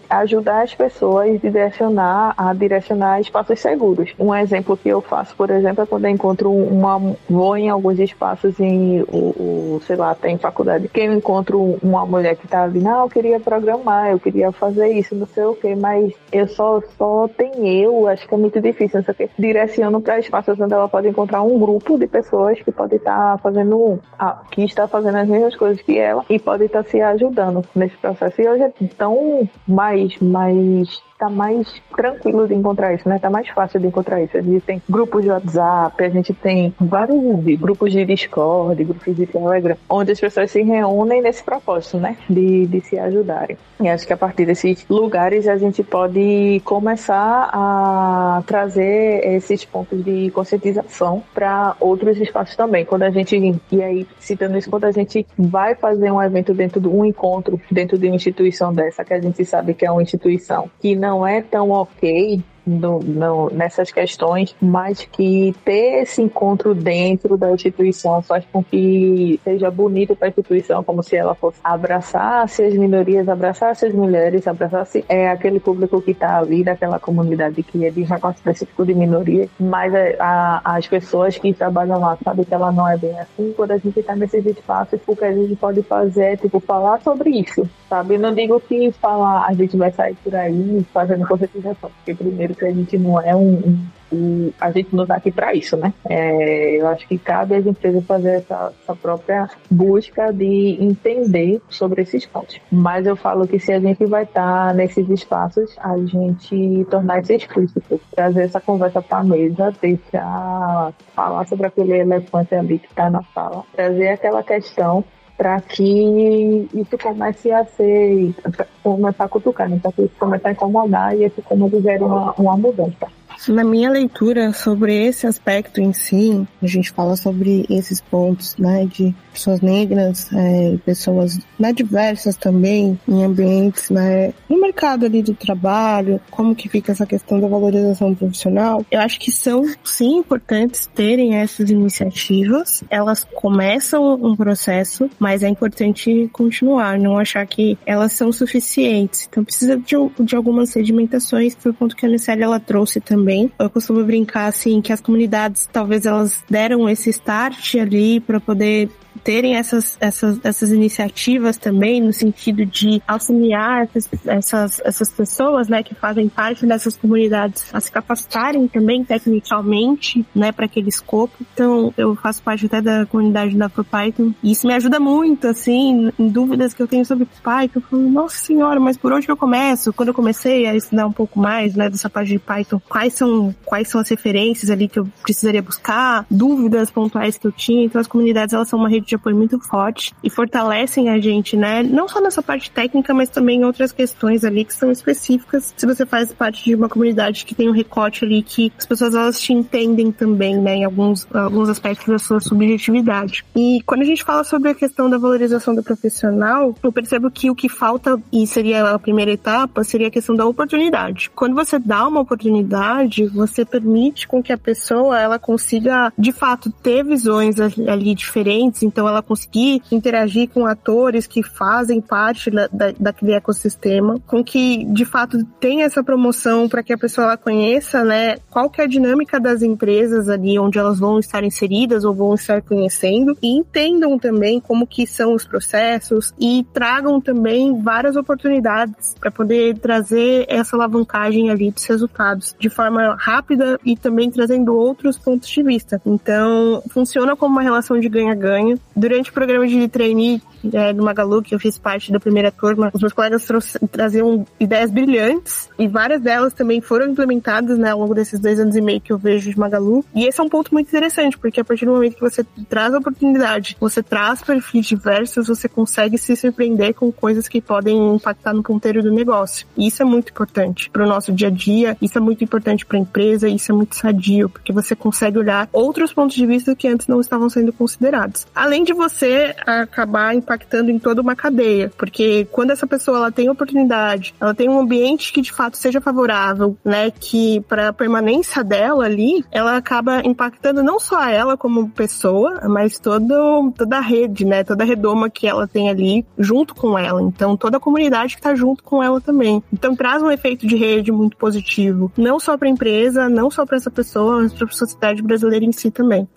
ajudar as pessoas a direcionar, a direcionar espaços seguros. Um exemplo que eu faço, por exemplo, é quando eu encontro uma, vou em alguns espaços em, o, o sei lá, tem faculdade, que eu encontro uma mulher que está ali, não, eu queria programar, eu queria fazer isso, não sei o que, mas eu só, só tem eu, acho que é muito difícil, não sei o que, direciono para espaços onde ela pode encontrar um grupo de pessoas que pode estar tá fazendo, que está fazendo as mesmas coisas que ela e pode estar tá se ajudando nesse processo. E hoje é tão mais, mais tá mais tranquilo de encontrar isso, né? Tá mais fácil de encontrar isso. A gente tem grupos de WhatsApp, a gente tem vários grupos de Discord, grupos de Telegram, onde as pessoas se reúnem nesse propósito, né? De, de se ajudarem. E acho que a partir desses lugares a gente pode começar a trazer esses pontos de conscientização para outros espaços também. Quando a gente, e aí citando isso, quando a gente vai fazer um evento dentro de um encontro, dentro de uma instituição dessa, que a gente sabe que é uma instituição que não é tão ok no, no, nessas questões, mas que ter esse encontro dentro da instituição faz com que seja bonito para a instituição, como se ela fosse abraçasse as minorias, abraçasse as mulheres, abraçasse é, aquele público que está ali, daquela comunidade que é de recorte específico de minoria, mas a, a, as pessoas que trabalham lá sabem que ela não é bem assim. Quando a gente está nesses espaços, o que a gente pode fazer é tipo, falar sobre isso, sabe? Eu não digo que falar, a gente vai sair por aí fazendo conscientização, porque primeiro que a gente não é um, um a gente não está aqui para isso, né? É, eu acho que cabe às empresas fazer essa, essa, própria busca de entender sobre esses pontos. Mas eu falo que se a gente vai estar tá nesses espaços, a gente tornar isso explícito, trazer essa conversa para a mesa, deixar falar sobre aquele elefante ali que está na sala, trazer aquela questão para que isso comece a ser, começar a cutucar, né? para que isso comece a incomodar e esse como gere uma, uma mudança. Na minha leitura sobre esse aspecto em si, a gente fala sobre esses pontos, né, de pessoas negras, é, pessoas né, diversas também, em ambientes, né, no mercado ali de trabalho, como que fica essa questão da valorização profissional. Eu acho que são, sim, importantes terem essas iniciativas. Elas começam um processo, mas é importante continuar, não achar que elas são suficientes. Então precisa de, de algumas sedimentações, o ponto que a Anicele ela trouxe também. Eu costumo brincar, assim, que as comunidades, talvez elas deram esse start ali para poder terem essas, essas, essas iniciativas também, no sentido de auxiliar essas, essas pessoas, né, que fazem parte dessas comunidades a se capacitarem também tecnicamente, né, para aquele escopo. Então, eu faço parte até da comunidade da ProPython e isso me ajuda muito, assim, em dúvidas que eu tenho sobre Python. Eu falo, nossa senhora, mas por onde eu começo? Quando eu comecei a estudar um pouco mais, né, dessa parte de Python, quais são, quais são as referências ali que eu precisaria buscar, dúvidas pontuais que eu tinha. Então, as comunidades, elas são uma rede rede de apoio muito forte e fortalecem a gente, né? Não só nessa parte técnica, mas também em outras questões ali que são específicas. Se você faz parte de uma comunidade que tem um recorte ali que as pessoas elas te entendem também, né? Em alguns, alguns aspectos da sua subjetividade. E quando a gente fala sobre a questão da valorização do profissional, eu percebo que o que falta, e seria a primeira etapa, seria a questão da oportunidade. Quando você dá uma oportunidade, você permite com que a pessoa ela consiga, de fato, ter visões ali diferentes, então ela conseguir interagir com atores que fazem parte da, da, daquele ecossistema, com que, de fato, tenha essa promoção para que a pessoa ela conheça, né, qual que é a dinâmica das empresas ali onde elas vão estar inseridas ou vão estar conhecendo e entendam também como que são os processos e tragam também várias oportunidades para poder trazer essa alavancagem ali dos resultados de forma rápida e também trazendo outros pontos de vista. Então, funciona como uma relação de ganha-ganha. Durante o programa de trainee é, do Magalu, que eu fiz parte da primeira turma, os meus colegas traziam ideias brilhantes e várias delas também foram implementadas né, ao longo desses dois anos e meio que eu vejo de Magalu. E esse é um ponto muito interessante, porque a partir do momento que você traz a oportunidade, você traz perfis diversos, você consegue se surpreender com coisas que podem impactar no ponteiro do negócio. E isso é muito importante para o nosso dia a dia, isso é muito importante para a empresa, isso é muito sadio, porque você consegue olhar outros pontos de vista que antes não estavam sendo considerados. Além de você acabar impactando em toda uma cadeia, porque quando essa pessoa ela tem oportunidade, ela tem um ambiente que de fato seja favorável, né, que para permanência dela ali, ela acaba impactando não só ela como pessoa, mas todo, toda a rede, né, toda a redoma que ela tem ali junto com ela. Então toda a comunidade que está junto com ela também. Então traz um efeito de rede muito positivo, não só para a empresa, não só para essa pessoa, mas para a sociedade brasileira em si também.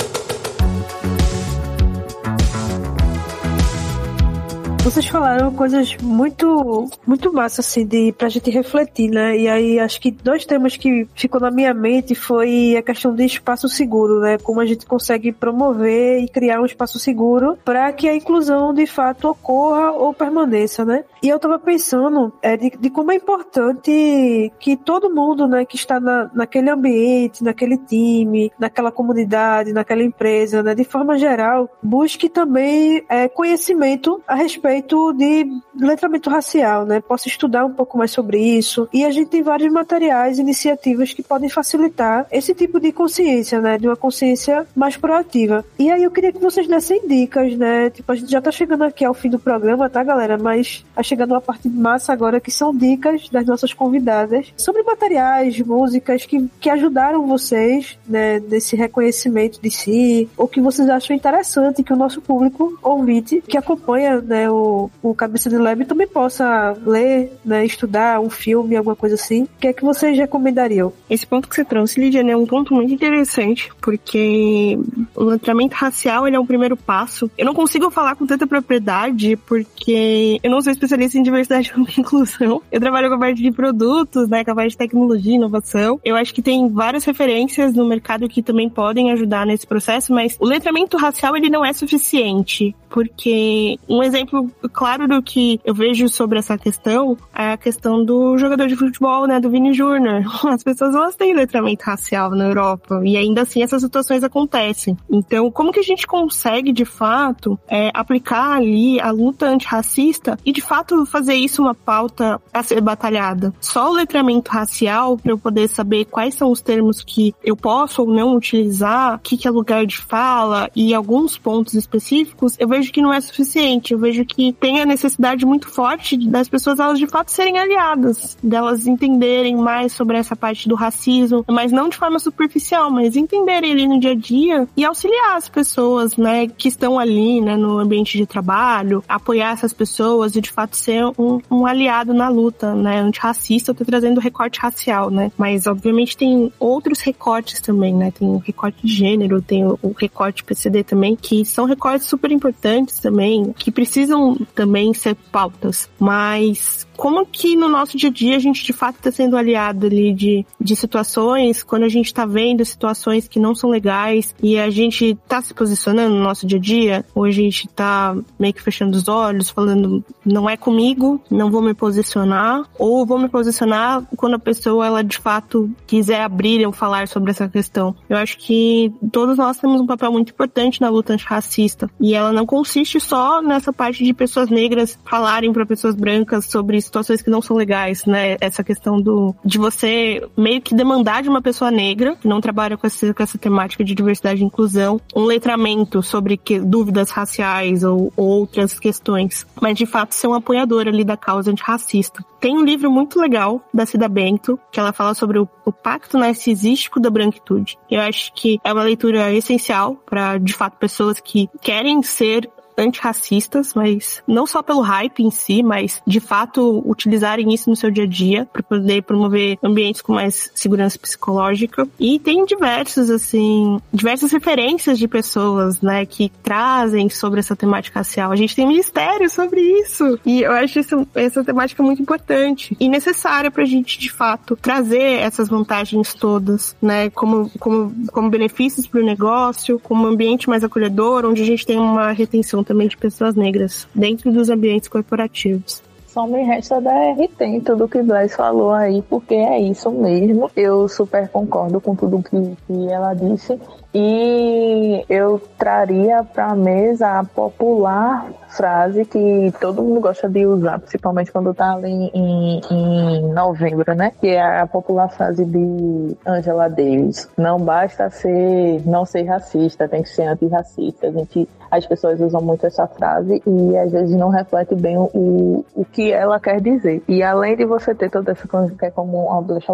Vocês falaram coisas muito, muito massa, assim, de, pra gente refletir, né? E aí acho que dois temas que ficou na minha mente foi a questão de espaço seguro, né? Como a gente consegue promover e criar um espaço seguro para que a inclusão de fato ocorra ou permaneça, né? E eu tava pensando é, de, de como é importante que todo mundo, né, que está na, naquele ambiente, naquele time, naquela comunidade, naquela empresa, né, de forma geral, busque também é, conhecimento a respeito de letramento racial, né? Posso estudar um pouco mais sobre isso. E a gente tem vários materiais, iniciativas que podem facilitar esse tipo de consciência, né? De uma consciência mais proativa. E aí eu queria que vocês dessem dicas, né? Tipo, a gente já tá chegando aqui ao fim do programa, tá, galera? Mas tá chegando uma parte massa agora que são dicas das nossas convidadas sobre materiais, músicas que, que ajudaram vocês, né? Nesse reconhecimento de si, ou que vocês acham interessante que o nosso público ouvinte que acompanha, né? O o, Cabeça de Lab também possa ler, né, estudar um filme, alguma coisa assim. O que é que vocês recomendariam? Esse ponto que você trouxe, Lidiane, é um ponto muito interessante, porque o letramento racial ele é um primeiro passo. Eu não consigo falar com tanta propriedade, porque eu não sou especialista em diversidade e inclusão. Eu trabalho com a parte de produtos, né, com a parte de tecnologia e inovação. Eu acho que tem várias referências no mercado que também podem ajudar nesse processo, mas o letramento racial ele não é suficiente, porque um exemplo claro do que eu vejo sobre essa questão é a questão do jogador de futebol, né, do Vini Júnior. As pessoas elas têm letramento racial na Europa e ainda assim essas situações acontecem. Então, como que a gente consegue de fato é, aplicar ali a luta antirracista e de fato fazer isso uma pauta a ser batalhada? Só o letramento racial para eu poder saber quais são os termos que eu posso ou não utilizar, o que, que é lugar de fala e alguns pontos específicos, eu vejo que não é suficiente. Eu vejo que tem a necessidade muito forte das pessoas elas de fato serem aliadas, delas entenderem mais sobre essa parte do racismo, mas não de forma superficial, mas entenderem ali no dia a dia e auxiliar as pessoas, né, que estão ali, né, no ambiente de trabalho, apoiar essas pessoas e de fato ser um, um aliado na luta, né, antirracista. Eu tô trazendo recorte racial, né, mas obviamente tem outros recortes também, né, tem o recorte de gênero, tem o, o recorte PCD também, que são recortes super importantes também, que precisam também ser pautas, mas como que no nosso dia a dia a gente de fato está sendo aliado ali de, de situações, quando a gente está vendo situações que não são legais e a gente está se posicionando no nosso dia a dia, ou a gente está meio que fechando os olhos, falando não é comigo, não vou me posicionar, ou vou me posicionar quando a pessoa ela de fato quiser abrir ou falar sobre essa questão. Eu acho que todos nós temos um papel muito importante na luta antirracista e ela não consiste só nessa parte de pessoas negras falarem para pessoas brancas sobre situações que não são legais, né? Essa questão do de você meio que demandar de uma pessoa negra que não trabalha com essa, com essa temática de diversidade e inclusão um letramento sobre que, dúvidas raciais ou, ou outras questões, mas de fato ser um apoiador ali da causa antirracista. Tem um livro muito legal da Cida Bento, que ela fala sobre o, o pacto narcisístico da branquitude. Eu acho que é uma leitura essencial para, de fato, pessoas que querem ser antirracistas, mas não só pelo hype em si, mas de fato utilizarem isso no seu dia a dia para poder promover ambientes com mais segurança psicológica. E tem diversos, assim, diversas referências de pessoas, né, que trazem sobre essa temática racial. A gente tem ministério sobre isso. E eu acho isso, essa temática muito importante e necessária para a gente, de fato, trazer essas vantagens todas, né, como, como, como benefícios para o negócio, como ambiente mais acolhedor, onde a gente tem uma retenção também de pessoas negras dentro dos ambientes corporativos. Só me resta dar RT em tudo que Blaise falou aí, porque é isso mesmo. Eu super concordo com tudo que, que ela disse. E eu traria para a mesa a popular frase que todo mundo gosta de usar, principalmente quando tá ali em, em novembro, né? Que é a popular frase de Angela Davis. Não basta ser, não ser racista, tem que ser antirracista. A gente, as pessoas usam muito essa frase e às vezes não reflete bem o, o que ela quer dizer. E além de você ter toda essa coisa que é como a Blanche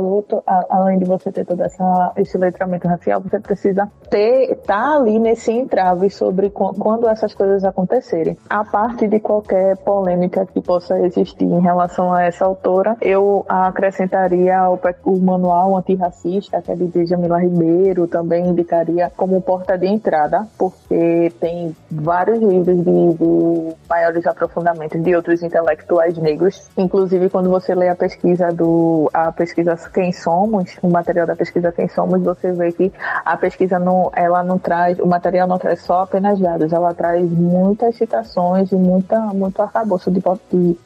além de você ter todo essa, esse letramento racial, você precisa ter, tá ali nesse entrave sobre quando essas coisas acontecerem. A parte de qualquer polêmica que possa existir em relação a essa autora, eu acrescentaria o, o manual antirracista, que é de Djamila Ribeiro, também indicaria como porta de entrada, porque tem vários livros de, de maiores aprofundamentos de outros intelectuais negros. Inclusive, quando você lê a pesquisa do a pesquisa Quem Somos, o material da pesquisa Quem Somos, você vê que a pesquisa não, ela não traz, o material não traz só apenas dados, ela traz muitas citações e muita, muito arcabouço de, de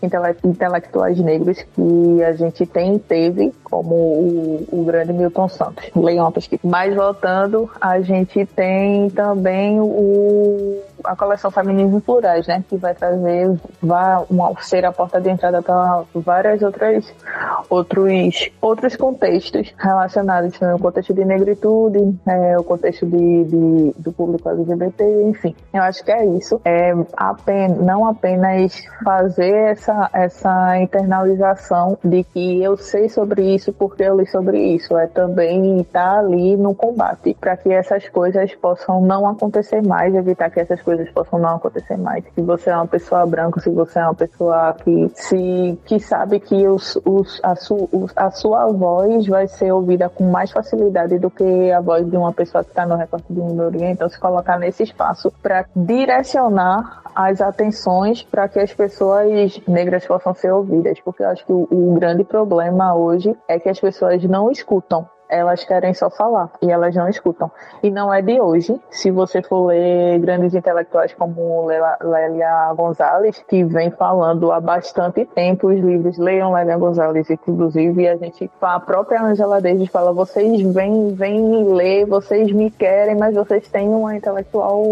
intelectuais negros que a gente tem teve, como o, o grande Milton Santos. A pesquisa. Mas voltando, a gente tem também o a coleção Feminismo Plurais, né? Que vai trazer, vai uma, ser a porta de entrada para várias outras outros, outros contextos relacionados com o contexto de negritude, é, o contexto de, de, do público LGBT, enfim. Eu acho que é isso. É apenas, não apenas fazer essa, essa internalização de que eu sei sobre isso porque eu li sobre isso, é também estar ali no combate para que essas coisas possam não acontecer mais, evitar que essas coisas possam não acontecer mais. Se você é uma pessoa branca, se você é uma pessoa que se que sabe que os, os, a, su, os, a sua voz vai ser ouvida com mais facilidade do que a voz de uma pessoa que está no recorte de minoria, então se colocar nesse espaço para direcionar as atenções para que as pessoas negras possam ser ouvidas, porque eu acho que o, o grande problema hoje é que as pessoas não escutam elas querem só falar e elas não escutam. E não é de hoje. Se você for ler grandes intelectuais como Lélia Gonzalez, que vem falando há bastante tempo os livros, leiam Lélia Gonzalez, inclusive, a gente, a própria Angela Davis fala, vocês vêm, vêm ler, vocês me querem, mas vocês têm uma intelectual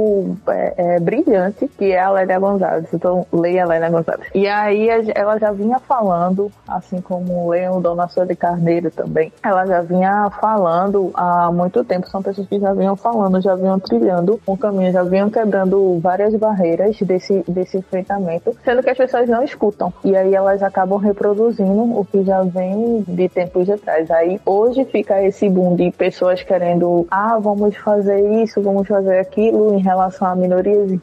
é, é, brilhante, que é a Lélia Gonzalez. Então, leia a Lélia Gonzalez. E aí ela já vinha falando, assim como leiam Dona Sônia Carneiro também, ela já vinha falando há muito tempo, são pessoas que já vinham falando, já vinham trilhando um caminho, já vinham quebrando várias barreiras desse, desse enfrentamento, sendo que as pessoas não escutam. E aí elas acabam reproduzindo o que já vem de tempos atrás. Aí hoje fica esse boom de pessoas querendo, ah, vamos fazer isso, vamos fazer aquilo em relação a minorias e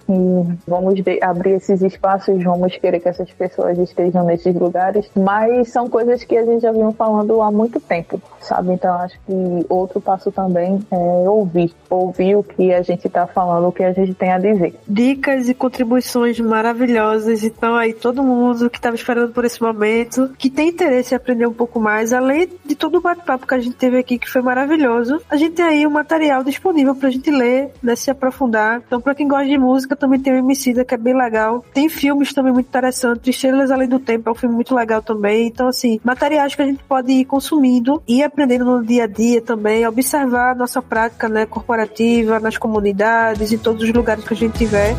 vamos abrir esses espaços, vamos querer que essas pessoas estejam nesses lugares, mas são coisas que a gente já vinha falando há muito tempo, sabe? Então acho que outro passo também é ouvir. Ouvir o que a gente está falando, o que a gente tem a dizer. Dicas e contribuições maravilhosas. Então, aí, todo mundo que estava esperando por esse momento, que tem interesse em aprender um pouco mais, além de todo o bate-papo que a gente teve aqui, que foi maravilhoso, a gente tem aí um material disponível para a gente ler, né, se aprofundar. Então, para quem gosta de música, também tem o Emicida, que é bem legal. Tem filmes também muito interessantes. Estrelas Além do Tempo é um filme muito legal também. Então, assim, materiais que a gente pode ir consumindo e aprendendo no dia dia a dia também, observar a nossa prática né, corporativa nas comunidades, em todos os lugares que a gente tiver.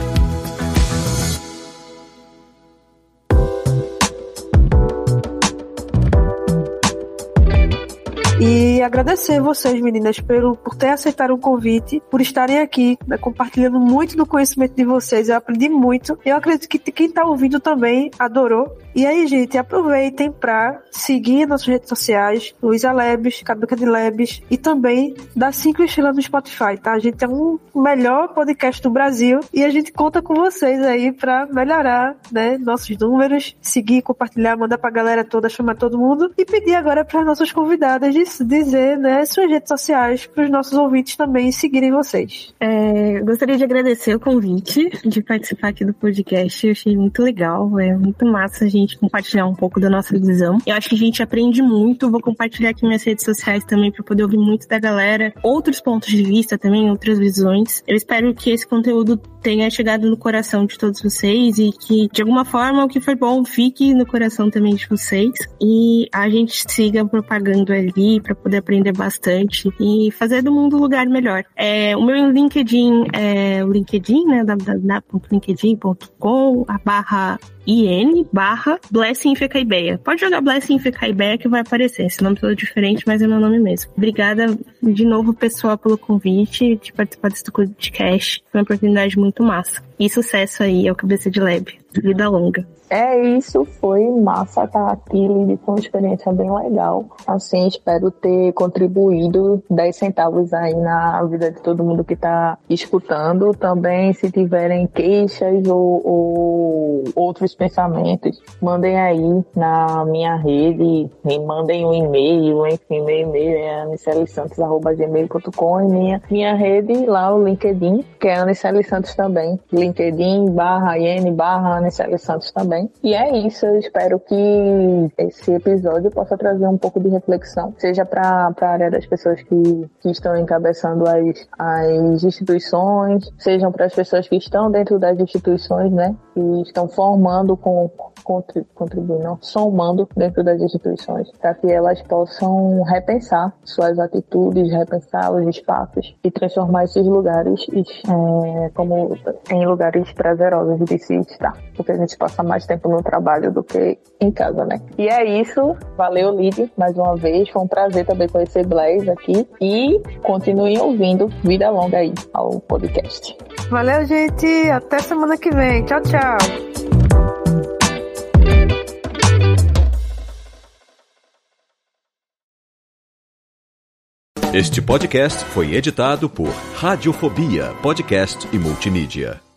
E agradecer vocês, meninas, pelo, por ter aceitado o convite, por estarem aqui, né, compartilhando muito do conhecimento de vocês. Eu aprendi muito. Eu acredito que quem está ouvindo também adorou. E aí, gente, aproveitem para seguir nossas redes sociais, Luísa Labs, Caduca de Labs, e também dar cinco estrelas no Spotify, tá? A gente é um melhor podcast do Brasil e a gente conta com vocês aí para melhorar, né, nossos números, seguir, compartilhar, mandar pra galera toda, chamar todo mundo e pedir agora para nossas convidadas dizer, né, suas redes sociais para os nossos ouvintes também seguirem vocês. É, gostaria de agradecer o convite de participar aqui do podcast. Eu achei muito legal, é muito massa a gente gente compartilhar um pouco da nossa visão. Eu acho que a gente aprende muito. Vou compartilhar aqui minhas redes sociais também para poder ouvir muito da galera, outros pontos de vista também, outras visões. Eu espero que esse conteúdo tenha chegado no coração de todos vocês e que de alguma forma o que foi bom fique no coração também de vocês e a gente siga propagando ali para poder aprender bastante e fazer do mundo um lugar melhor. É, o meu LinkedIn é o LinkedIn, né, www.linkedin.com barra IN barra Blessing Fecaibeia. Pode jogar Blessing Fecaibeia que vai aparecer. Esse nome todo diferente, mas é meu nome mesmo. Obrigada de novo, pessoal, pelo convite de participar desse podcast. Foi uma oportunidade muito massa. E sucesso aí ao Cabeça de Lab. Vida longa. É isso, foi massa estar aqui, Lili, foi uma experiência bem legal. Assim, espero ter contribuído 10 centavos aí na vida de todo mundo que está escutando. Também, se tiverem queixas ou, ou, outros pensamentos, mandem aí na minha rede, me mandem um e-mail, enfim, meu e-mail é anicelissantos.gmail.com e minha, minha rede lá, o LinkedIn, que é Aniceli Santos também. LinkedIn barra IN barra Aniceli Santos também. E é isso, eu espero que esse episódio possa trazer um pouco de reflexão, seja para a área das pessoas que, que estão encabeçando as, as instituições, sejam para as pessoas que estão dentro das instituições, né, que estão formando com, contribuindo, somando dentro das instituições, para que elas possam repensar suas atitudes, repensar os espaços e transformar esses lugares é, como em lugares prazerosos de se estar, porque a gente passa mais tempo no trabalho do que em casa, né? E é isso, valeu Lid mais uma vez, foi um prazer também conhecer Blaze aqui e continuem ouvindo Vida Longa aí ao podcast. Valeu, gente, até semana que vem. Tchau, tchau. Este podcast foi editado por Radiofobia, podcast e multimídia.